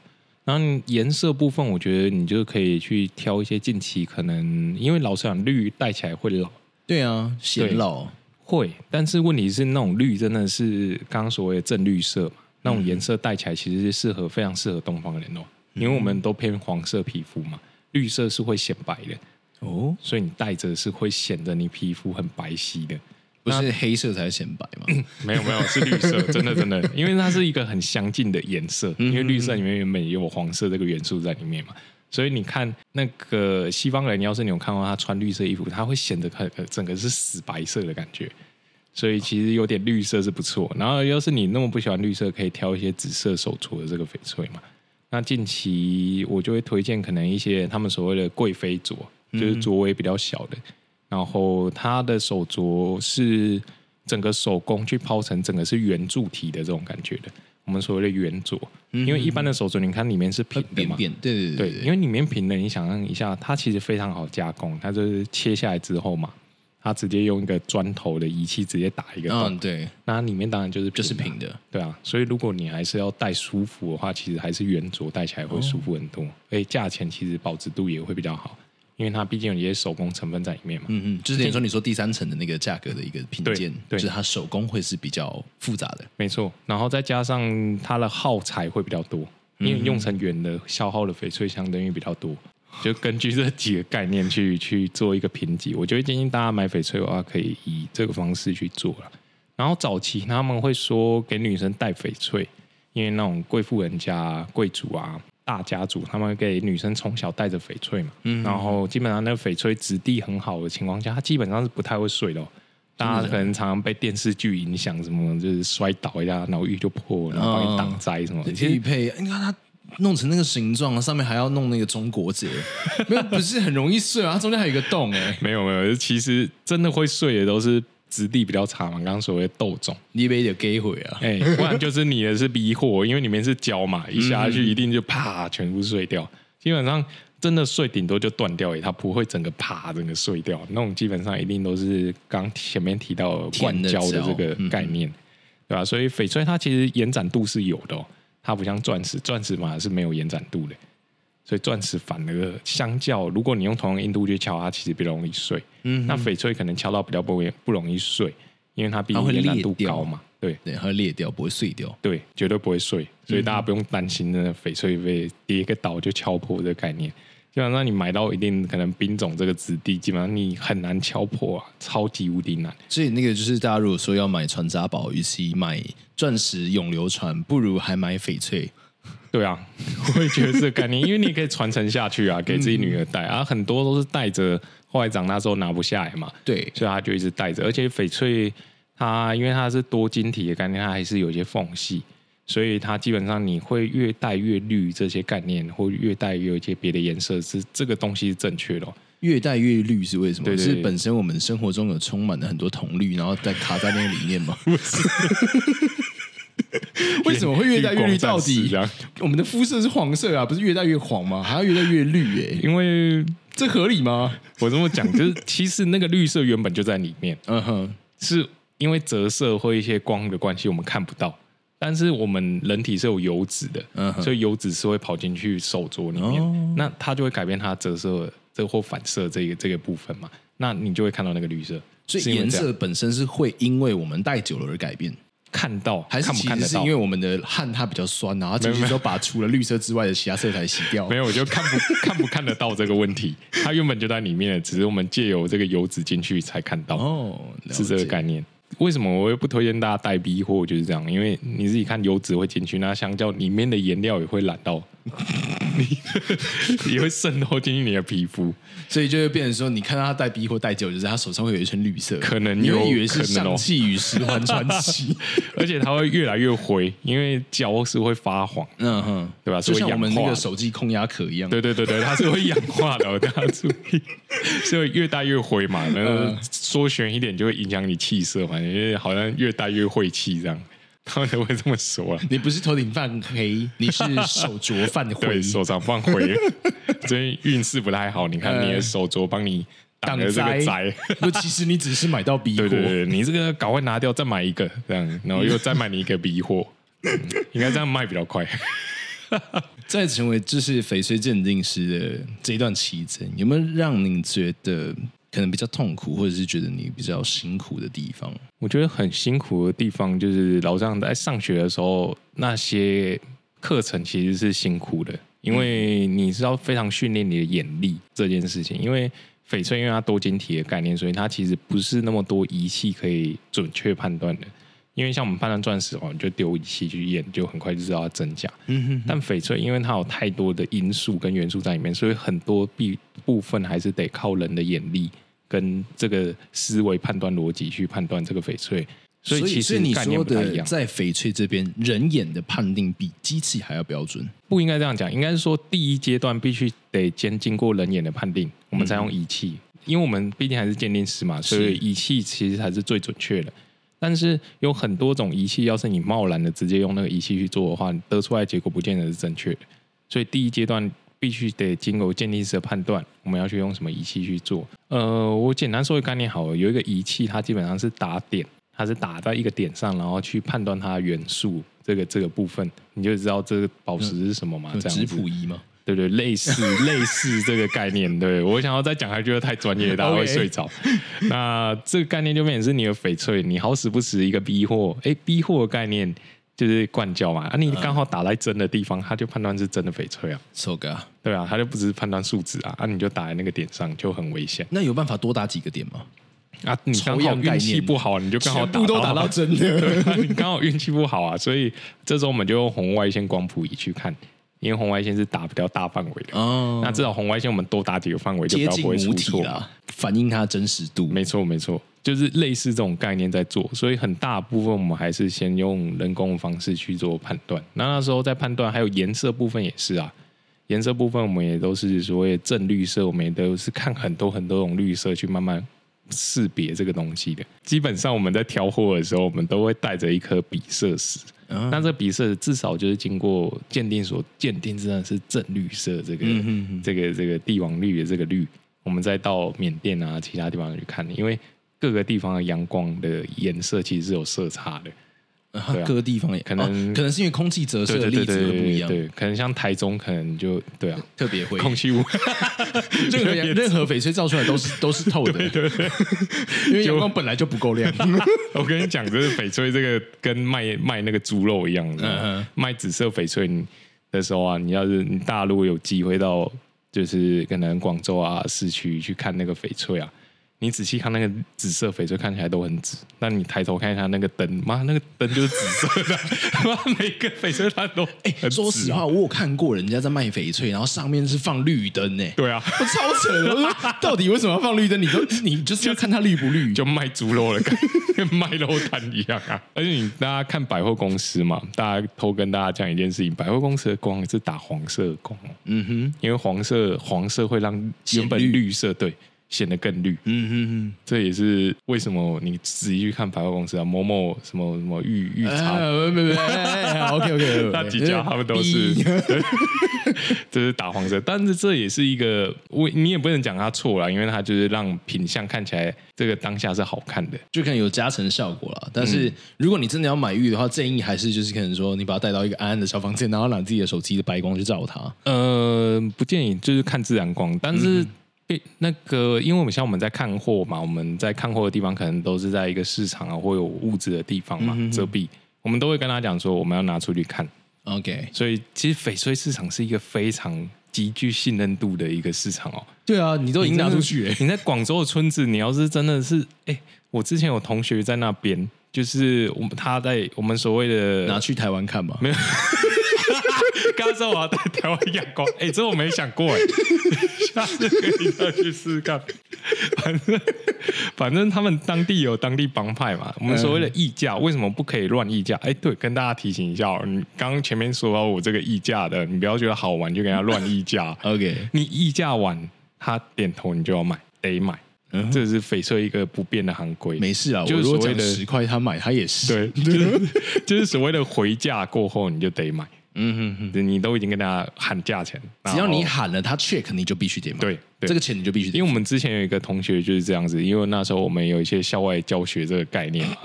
然后颜色部分，我觉得你就可以去挑一些近期可能，因为老实讲，绿戴起来会老。对啊，显老会。但是问题是，那种绿真的是刚刚所谓的正绿色嘛？那种颜色戴起来其实是适合非常适合东方人哦，因为我们都偏黄色皮肤嘛，绿色是会显白的。哦，所以你戴着是会显得你皮肤很白皙的，不是黑色才显白吗？嗯？没有没有，是绿色，真的真的，因为它是一个很相近的颜色，因为绿色里面原本也有黄色这个元素在里面嘛，所以你看那个西方人，要是你有看到他穿绿色衣服，他会显得很整个是死白色的感觉，所以其实有点绿色是不错。然后要是你那么不喜欢绿色，可以挑一些紫色手镯的这个翡翠嘛。那近期我就会推荐可能一些他们所谓的贵妃镯。就是镯围比较小的，然后它的手镯是整个手工去抛成整个是圆柱体的这种感觉的，我们所谓的圆镯。因为一般的手镯，你看里面是平的嘛，对对对，因为里面平的，你想象一下，它其实非常好加工，它就是切下来之后嘛，它直接用一个砖头的仪器直接打一个洞，对，那里面当然就是就是平的，对啊，所以如果你还是要戴舒服的话，其实还是圆镯戴起来会舒服很多，而且价钱其实保值度也会比较好。因为它毕竟有一些手工成分在里面嘛，嗯嗯，就是等于说你说第三层的那个价格的一个品鉴，就是它手工会是比较复杂的，没错。然后再加上它的耗材会比较多，因为用成圆的消耗的翡翠相对于比较多。就根据这几个概念去去做一个评级，我觉得建议大家买翡翠的话，可以以这个方式去做了。然后早期他们会说给女生戴翡翠，因为那种贵妇人家、贵族啊。大家族他们给女生从小带着翡翠嘛，嗯，然后基本上那个翡翠质地很好的情况下，它基本上是不太会碎的哦。大家可能常常被电视剧影响，什么就是摔倒一下，然后玉就破了，然后帮你挡灾什么的。玉佩，你看它弄成那个形状，上面还要弄那个中国结，没有不是很容易碎啊？它中间还有一个洞哎，没有没有，其实真的会碎的都是。质地比较差嘛，刚刚所谓的豆种，你被就给毁啊，哎，不然就是你的是逼货，因为里面是胶嘛，一下去一定就啪全部碎掉。基本上真的碎顶多就断掉，它不会整个啪整个碎掉。那种基本上一定都是刚前面提到灌胶的这个概念，对吧？所以翡翠它其实延展度是有的哦，它不像钻石，钻石嘛是没有延展度的。所以钻石反而相较，如果你用同样硬度去敲它，其实比较容易碎。嗯，那翡翠可能敲到比较不不容易碎，因为它毕竟难度高嘛。对对，它会裂掉，不会碎掉。对，绝对不会碎。所以大家不用担心那翡翠被跌一个倒就敲破这个概念。基本上你买到一定可能冰种这个质地，基本上你很难敲破啊，超级无敌难。所以那个就是大家如果说要买传家宝，与其买钻石永流传，不如还买翡翠。对啊，我也觉得这个概念，因为你可以传承下去啊，给自己女儿戴啊，很多都是戴着，后来长大之后拿不下来嘛，对，所以他就一直戴着。而且翡翠它因为它是多晶体的概念，它还是有一些缝隙，所以它基本上你会越戴越绿这些概念，或越戴越有一些别的颜色，是这个东西是正确的哦。越戴越绿是为什么？对对对，是本身我们生活中有充满了很多铜绿，然后再卡在那个里面吗？不是 为什么会越戴越绿？到底 我们的肤色是黄色啊，不是越戴越黄吗？还要越戴越绿？哎，因为这合理吗？我这么讲，就是其实那个绿色原本就在里面。嗯哼，是因为折射或一些光的关系，我们看不到。但是我们人体是有油脂的，嗯、所以油脂是会跑进去手镯里面，哦、那它就会改变它折射这或反射这个这个部分嘛，那你就会看到那个绿色。所以颜色本身是会因为我们戴久了而改变，看到还是看不看得到？是因为我们的汗它比较酸，然后进去之后把除了绿色之外的其他色彩洗掉。没有，我就看不 看不看得到这个问题，它原本就在里面的，只是我们借由这个油脂进去才看到。哦，是这个概念。为什么我又不推荐大家带 B 货？就是这样，因为你自己看油脂会进去，那相较里面的颜料也会染到，也会渗透进去你的皮肤，所以就会变成说，你看到他戴 B 货带久，就是他手上会有一层绿色，可能你会以为是上气与十环传奇，而且它会越来越灰，因为胶是会发黄，嗯哼，对吧？就像我们那个手机空压壳一样，对对对对，它是会氧化的，大家注意，所以越戴越灰嘛，然后缩旋一点就会影响你气色嘛。因为好像越戴越晦气这样，他们都会这么说啊。你不是头顶泛黑，你是手镯泛 灰，对，手掌泛灰，所以运势不太好。你看你的手镯帮你挡了这个灾，那其实你只是买到 B 货，对对对，你这个赶快拿掉，再买一个这样，然后又再买你一个 B 货，嗯，应该这样卖比较快。在成为就是翡翠鉴定师的这一段期间，有没有让你觉得？可能比较痛苦，或者是觉得你比较辛苦的地方。我觉得很辛苦的地方，就是老张在上学的时候，那些课程其实是辛苦的，因为你是要非常训练你的眼力这件事情。因为翡翠因为它多晶体的概念，所以它其实不是那么多仪器可以准确判断的。因为像我们判断钻石哦，你就丢仪器去验，就很快就知道它真假。嗯哼。但翡翠因为它有太多的因素跟元素在里面，所以很多必部分还是得靠人的眼力跟这个思维判断逻辑去判断这个翡翠。所以其实概念不太一样。在翡翠这边，人眼的判定比机器还要标准。不应该这样讲，应该是说第一阶段必须得先经过人眼的判定，我们再用仪器。嗯、因为我们毕竟还是鉴定师嘛，所以仪器其实才是最准确的。但是有很多种仪器，要是你贸然的直接用那个仪器去做的话，你得出来结果不见得是正确的。所以第一阶段必须得经过鉴定师的判断，我们要去用什么仪器去做。呃，我简单说一个概念好了，有一个仪器，它基本上是打点，它是打在一个点上，然后去判断它的元素这个这个部分，你就知道这个宝石是什么嘛？这样质谱仪吗？对对，类似类似这个概念，对，我想要再讲，还觉得太专业，大家会睡着。那这个概念就变成是你的翡翠，你好死不死一个逼货，哎逼货的概念就是灌胶嘛，啊，你刚好打在真的地方，他就判断是真的翡翠啊，so good，对啊，他就不是判断数值啊，啊，你就打在那个点上就很危险。那有办法多打几个点吗？啊，你刚好运气不好，你就刚好打都打到真的，对，你刚好运气不好啊，所以这时候我们就用红外线光谱仪去看。因为红外线是打比较大范围的，哦，那至少红外线我们多打几个范围就比较不会出错。了，反映它真实度。没错没错，就是类似这种概念在做，所以很大部分我们还是先用人工的方式去做判断。那那时候在判断还有颜色部分也是啊，颜色部分我们也都是所谓正绿色，我们也都是看很多很多种绿色去慢慢识别这个东西的。基本上我们在挑货的时候，我们都会带着一颗比色石。那这比色至少就是经过鉴定所鉴定，真的是正绿色，这个、嗯、哼哼这个这个帝王绿的这个绿，我们再到缅甸啊其他地方去看，因为各个地方的阳光的颜色其实是有色差的。啊、各个地方也可能、哦、可能是因为空气折射的粒子不一样，对，可能像台中可能就对啊，特别会空气污，任何 任何翡翠照出来都是都是透的，对对对，因为阳光本来就不够亮。我跟你讲，就是翡翠这个跟卖卖那个猪肉一样，的。嗯，卖紫色翡翠的时候啊，你要是你大陆有机会到，就是可能广州啊市区去看那个翡翠啊。你仔细看那个紫色翡翠，看起来都很紫。那你抬头看一下那个灯，妈，那个灯就是紫色的。妈，每个翡翠它都哎、欸，说实话，我有看过人家在卖翡翠，然后上面是放绿灯呢。对啊，我超扯的。我说，到底为什么要放绿灯？你都你就是要看它绿不绿，就卖猪肉的感觉，跟 卖肉摊一样啊。而且你大家看百货公司嘛，大家偷跟大家讲一件事情：百货公司的光是打黄色的光。嗯哼，因为黄色黄色会让原本绿色对。显得更绿。嗯哼哼，这也是为什么你仔细去看百货公司啊，某某什么什么玉玉茶，没没没，OK OK，那几家他们都是，这是打黄色，但是这也是一个，我你也不能讲它错了，因为它就是让品相看起来这个当下是好看的，就可能有加成效果了。但是如果你真的要买玉的话，建议还是就是可能说你把它带到一个安安的小房间，然后拿自己的手机的白光去照它。呃，不建议就是看自然光，但是。那个，因为我们像我们在看货嘛，我们在看货的地方可能都是在一个市场啊，或有物质的地方嘛，遮蔽，我们都会跟他讲说，我们要拿出去看。OK，所以其实翡翠市场是一个非常极具信任度的一个市场哦。对啊，你都已经拿出去，你在广州的村子，你要是真的是，哎，我之前有同学在那边，就是我们他在我们所谓的拿去台湾看嘛，没有。刚刚说我要在台湾养光，哎、欸，这我没想过哎，下次可以再去试试看。反正反正他们当地有当地帮派嘛，我们所谓的议价，为什么不可以乱议价？哎、欸，对，跟大家提醒一下，你刚刚前面说到我这个议价的，你不要觉得好玩就跟他乱议价。OK，你议价完，他点头你就要买，得买，嗯、这是翡翠一个不变的行规。没事啊，就是所谓的十块他买，他也是对，就是就是所谓的回价过后你就得买。嗯哼哼，你都已经跟大家喊价钱，只要你喊了，他 check 你就必须得买。对，对这个钱你就必须得。因为我们之前有一个同学就是这样子，因为那时候我们有一些校外教学这个概念嘛，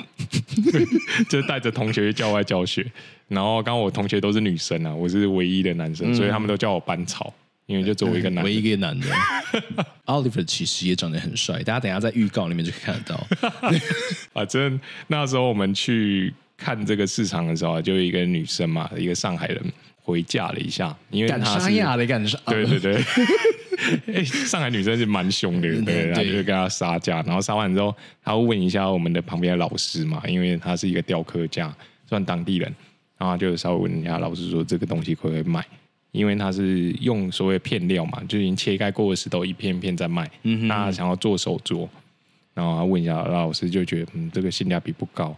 就是带着同学去校外教学。然后刚刚我同学都是女生啊，我是唯一的男生，嗯、所以他们都叫我班草，因为就作为一个男，唯一一个男的。Oliver 其实也长得很帅，大家等一下在预告里面就可以看得到。反正那时候我们去。看这个市场的时候，就有一个女生嘛，一个上海人回嫁了一下，因为她是的感觉，对对对，哎，上海女生是蛮凶的，对，然后就跟她杀价，然后杀完之后，她会问一下我们的旁边的老师嘛，因为他是一个雕刻家，算当地人，然后就稍微问一下老师说这个东西可不可以卖，因为他是用所谓片料嘛，就已经切开过的石头一片一片在卖，嗯哼，那他想要做手镯，然后他问一下老师，就觉得嗯，这个性价比不高。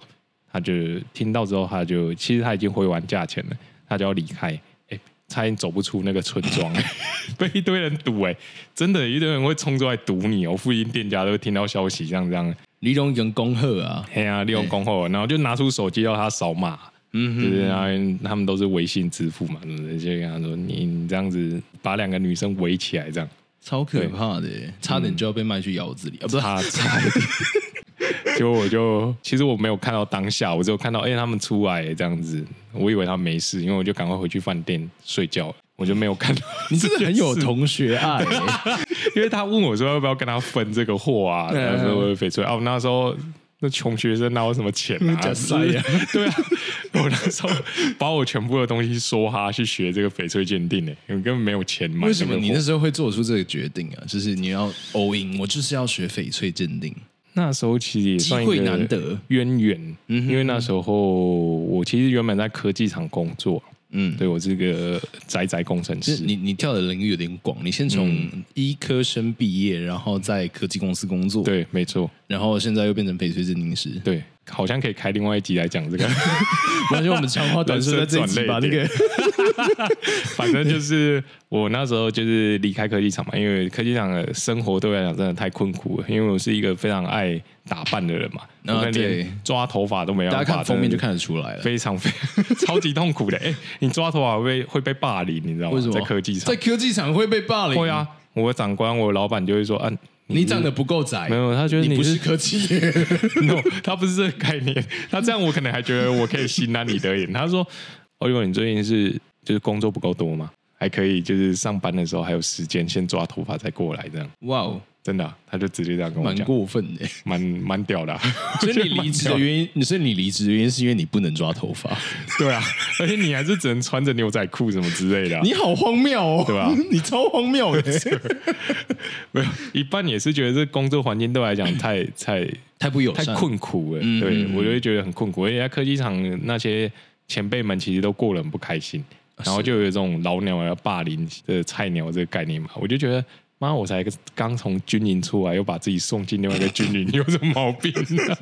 他就听到之后，他就其实他已经回完价钱了，他就要离开，哎，差点走不出那个村庄，被一堆人堵，哎，真的，一堆人会冲出来堵你哦，附近店家都会听到消息，这样这样，利用人恭贺啊，嘿啊，李荣恭贺，然后就拿出手机要他扫码，嗯哼，他们都是微信支付嘛，就跟他说，你你这样子把两个女生围起来，这样。超可怕的，差点就要被卖去窑子里，啊，不是，差差一点。就我就其实我没有看到当下，我只有看到哎、欸、他们出来这样子，我以为他们没事，因为我就赶快回去饭店睡觉，我就没有看到。你真的很有同学爱、欸，因为他问我说要不要跟他分这个货啊，那时候翡翠哦，那时候那穷学生哪有什么钱啊？对啊，我那时候把我全部的东西说哈去学这个翡翠鉴定呢、欸，因为根本没有钱买。为什么你那时候会做出这个决定啊？就是你要 all in，我就是要学翡翠鉴定。那时候其实也算一个渊源，嗯，因为那时候我其实原本在科技厂工作，嗯，对我是个宅宅工程师。你你跳的领域有点广，你先从医科生毕业，然后在科技公司工作，对，没错，然后现在又变成翡翠鉴定师，对。好像可以开另外一集来讲这个，完全我们长话短说在这一集吧。那个，反正就是我那时候就是离开科技厂嘛，因为科技厂的生活对我来讲真的太困苦了。因为我是一个非常爱打扮的人嘛，然后连抓头发都没有，大家看封面就看得出来了，非常非超级痛苦的。哎，你抓头发会被会被霸凌，你知道吗？为什么？在科技厂，在科技厂会被霸凌？会啊，我的长官，我的老板就会说，啊。你长得不够窄，没有，他觉得你，你不是科技，no，他不是这个概念。他这样我可能还觉得我可以心安理得一点。他说：“哦，因为你最近是就是工作不够多嘛，还可以就是上班的时候还有时间先抓头发再过来这样。”哇哦。真的、啊，他就直接这样跟我讲，蛮过分的，蛮蛮屌的、啊。所以你离职的原因，所以你离职的原因是因为你不能抓头发，对啊，而且你还是只能穿着牛仔裤什么之类的、啊。你好荒谬哦，对吧？你超荒谬的。没有，一半也是觉得这工作环境对我来讲太太太不友善，太困苦了。嗯、对我就会觉得很困苦，而且在科技厂那些前辈们其实都过得很不开心，然后就有这种老鸟要霸凌的菜鸟这个概念嘛，我就觉得。妈，我才刚从军营出来，又把自己送进另外一个军营，有什么毛病呢？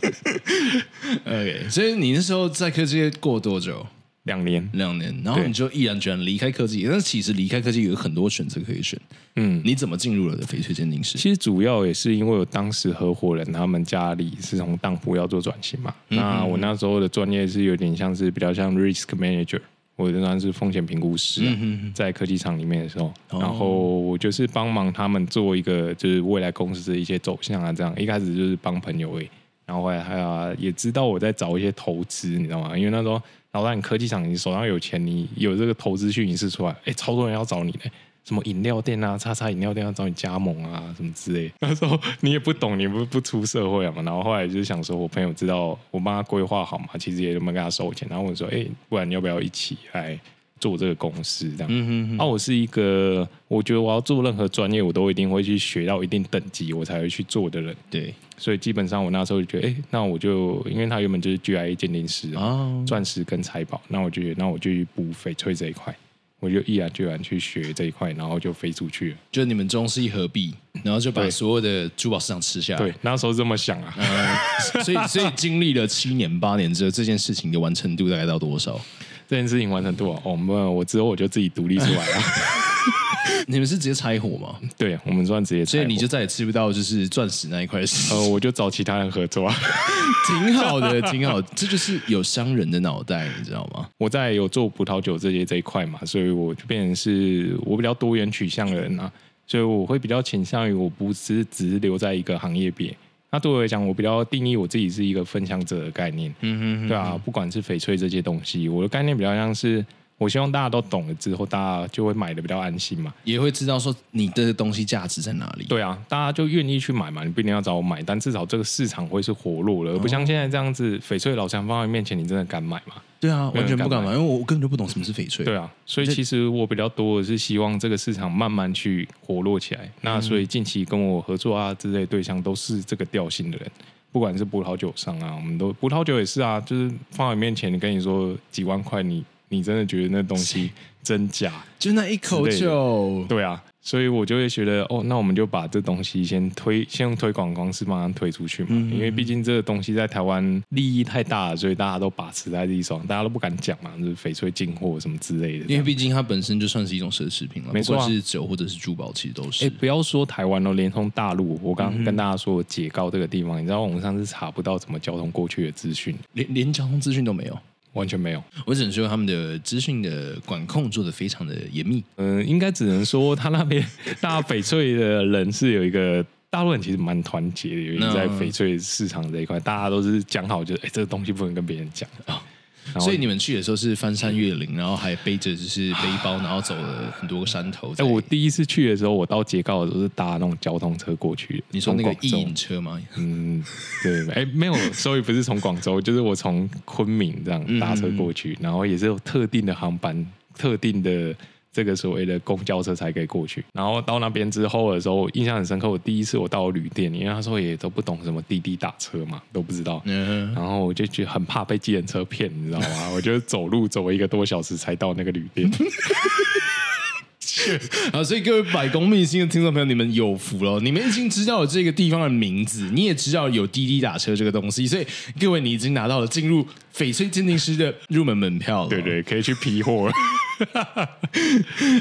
OK，所以你那时候在科技业过多久？两年，两年，然后你就毅然决然离开科技。但是其实离开科技有很多选择可以选。嗯，你怎么进入了的翡翠鉴定师？其实主要也是因为我当时合伙人他们家里是从当铺要做转型嘛。嗯、那我那时候的专业是有点像是比较像 risk manager，我仍然是风险评估师、啊。嗯、在科技厂里面的时候，哦、然后我就是帮忙他们做一个就是未来公司的一些走向啊，这样一开始就是帮朋友诶，然后后来还有也知道我在找一些投资，你知道吗？因为那时候。老大，你科技厂，你手上有钱，你有这个投资讯息出来，哎，超多人要找你嘞，什么饮料店啊，叉叉饮料店要找你加盟啊，什么之类。那时候你也不懂，你不不出社会嘛。然后后来就是想说，我朋友知道我帮他规划好嘛，其实也没跟他收钱。然后我说，哎，不然你要不要一起来做这个公司？这样。嗯哼哼。啊，我是一个，我觉得我要做任何专业，我都一定会去学到一定等级，我才会去做的人。对。所以基本上我那时候就觉得，哎、欸，那我就因为他原本就是 GIA 鉴定师啊，钻石跟财宝，那我就那我就去补翡翠这一块，我就毅然决然去学这一块，然后就飞出去了。就你们中西合璧，然后就把所有的珠宝市场吃下来。对，那时候这么想啊。嗯、所以所以经历了七年八年之后，这件事情的完成度大概到多少？这件事情完成度啊，哦，没有，我之后我就自己独立出来了。你们是直接拆伙吗？对，我们算直接拆，所以你就再也吃不到就是钻石那一块石。呃，我就找其他人合作啊，挺好的，挺好。这就是有商人的脑袋，你知道吗？我在有做葡萄酒这些这一块嘛，所以我就变成是我比较多元取向的人啊，所以我会比较倾向于我不是只是留在一个行业别。那对我来讲，我比较定义我自己是一个分享者的概念，嗯哼哼，对啊，不管是翡翠这些东西，我的概念比较像是。我希望大家都懂了之后，大家就会买的比较安心嘛，也会知道说你的东西价值在哪里。对啊，大家就愿意去买嘛，你不一定要找我买，但至少这个市场会是活络了，而不像现在这样子，翡翠老强放在面前，你真的敢买吗？对啊，完全不敢买，因为我根本就不懂什么是翡翠。对啊，所以其实我比较多的是希望这个市场慢慢去活络起来。那所以近期跟我合作啊之类对象都是这个调性的人，不管是葡萄酒商啊，我们都葡萄酒也是啊，就是放在面前，你跟你说几万块你。你真的觉得那东西真假？就那一口酒？对啊，所以我就会觉得，哦，那我们就把这东西先推，先用推广方式慢慢推出去嘛。因为毕竟这个东西在台湾利益太大了，所以大家都把持在地上，大家都不敢讲嘛，就是翡翠进货什么之类的。因为毕竟它本身就算是一种奢侈品了，没错啊，不管是酒或者是珠宝，其实都是。哎，不要说台湾哦，连通大陆，我刚刚跟大家说，解高这个地方，嗯、你知道，我们上次查不到怎么交通过去的资讯，连连交通资讯都没有。完全没有，我只能说他们的资讯的管控做的非常的严密。嗯，应该只能说他那边大翡翠的人是有一个大陆人，其实蛮团结的，因为在翡翠市场这一块，大家都是讲好，就是哎，这个东西不能跟别人讲啊。所以你们去的时候是翻山越岭，然后还背着就是背包，然后走了很多个山头。哎，我第一次去的时候，我到捷高的时候是搭那种交通车过去。你说那个一引车吗？嗯，对。哎，没有，所以不是从广州，就是我从昆明这样搭车过去，然后也是有特定的航班，特定的。这个所谓的公交车才可以过去，然后到那边之后的时候，印象很深刻。我第一次我到旅店，因为他说也都不懂什么滴滴打车嘛，都不知道。嗯，然后我就觉得很怕被计程车骗，你知道吗？我就走路走了一个多小时才到那个旅店。好，所以各位百工秘辛的听众朋友，你们有福了，你们已经知道了这个地方的名字，你也知道有滴滴打车这个东西，所以各位你已经拿到了进入翡翠鉴定师的入门门票了。对对，可以去批货。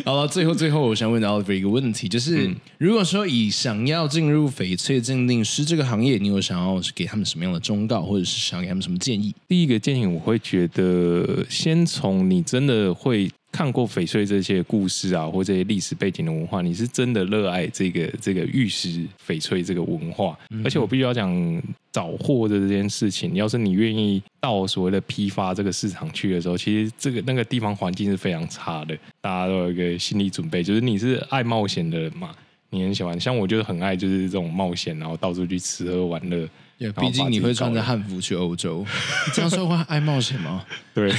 好了，最后最后，我想问 Oliver 一个问题，就是、嗯、如果说以想要进入翡翠鉴定师这个行业，你有想要给他们什么样的忠告，或者是想给他们什么建议？第一个建议，我会觉得先从你真的会看过翡翠这些故事啊，或这些历史背景的文化，你是真的热爱这个这个玉石翡翠这个文化，嗯、而且我必须要讲。找货的这件事情，要是你愿意到所谓的批发这个市场去的时候，其实这个那个地方环境是非常差的，大家都有一个心理准备，就是你是爱冒险的人嘛，你很喜欢，像我就是很爱就是这种冒险，然后到处去吃喝玩乐。毕竟你会穿着汉服去欧洲，这样说话爱冒险吗？对，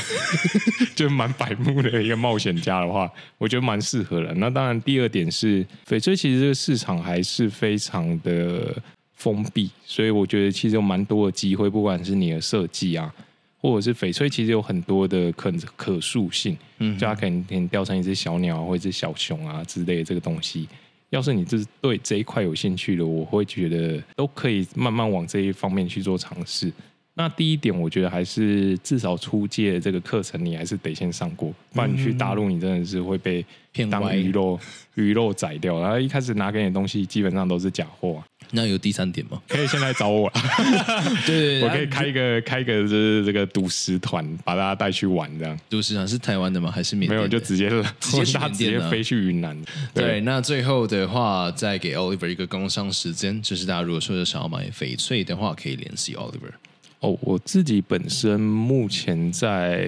就蛮百慕的一个冒险家的话，我觉得蛮适合的。那当然，第二点是翡翠，其实这个市场还是非常的。封闭，所以我觉得其实有蛮多的机会，不管是你的设计啊，或者是翡翠，其实有很多的可可塑性，嗯，就它可能可能雕成一只小鸟或者是小熊啊之类的这个东西。要是你就是对这一块有兴趣的，我会觉得都可以慢慢往这一方面去做尝试。那第一点，我觉得还是至少初阶的这个课程，你还是得先上过，不然你去大陆，你真的是会被当鱼肉 鱼肉宰掉。然后一开始拿给你的东西，基本上都是假货。那有第三点吗？可以先来找我。对，对，对，我可以开一个开一个就是这个赌石团，把大家带去玩这样。赌石团是台湾的吗？还是缅甸？没有，就直接直接直接飞去云南。对，对，那最后的话，再给 Oliver 一个工商时间，就是大家如果说想要买翡翠的话，可以联系 Oliver。哦，我自己本身目前在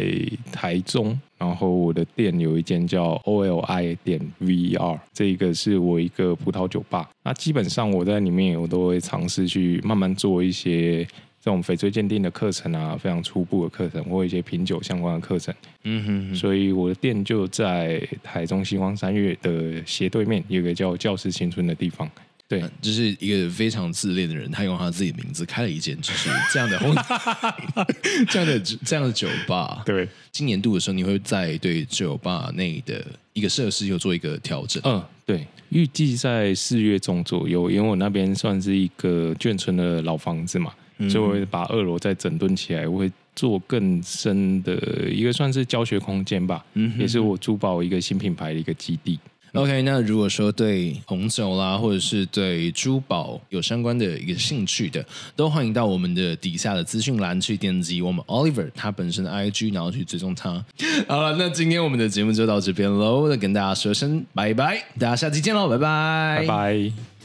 台中，然后我的店有一间叫 OLI 点 VR，这个是我一个葡萄酒吧。那基本上我在里面，我都会尝试去慢慢做一些这种翡翠鉴定的课程啊，非常初步的课程，或一些品酒相关的课程。嗯哼哼，所以我的店就在台中星光三月的斜对面，有一个叫教师新村的地方。对，就是一个非常自恋的人，他用他自己的名字开了一间就是这样的 这样的这样的酒吧。对，今年度的时候，你会在对酒吧内的一个设施有做一个调整。嗯，对，预计在四月中左右，因为我那边算是一个眷村的老房子嘛，嗯、所以我会把二楼再整顿起来，我会做更深的一个算是教学空间吧，嗯，也是我珠宝一个新品牌的一个基地。OK，那如果说对红酒啦，或者是对珠宝有相关的一个兴趣的，都欢迎到我们的底下的资讯栏去点击我们 Oliver 他本身的 IG，然后去追踪他。好了，那今天我们的节目就到这边喽，那跟大家说声拜拜，大家下期见喽，拜拜，拜拜。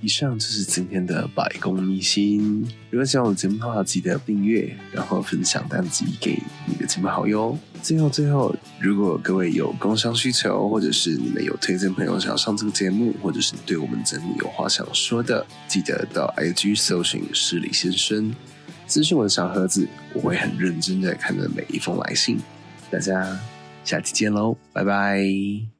以上就是今天的百工秘辛。如果喜欢我的节目的话，记得订阅，然后分享单集给你的亲朋好友。最后，最后，如果各位有工商需求，或者是你们有推荐朋友想要上这个节目，或者是对我们节目有话想说的，记得到 IG 搜寻失礼先生，私讯我的小盒子，我会很认真的看着每一封来信。大家下期见喽，拜拜。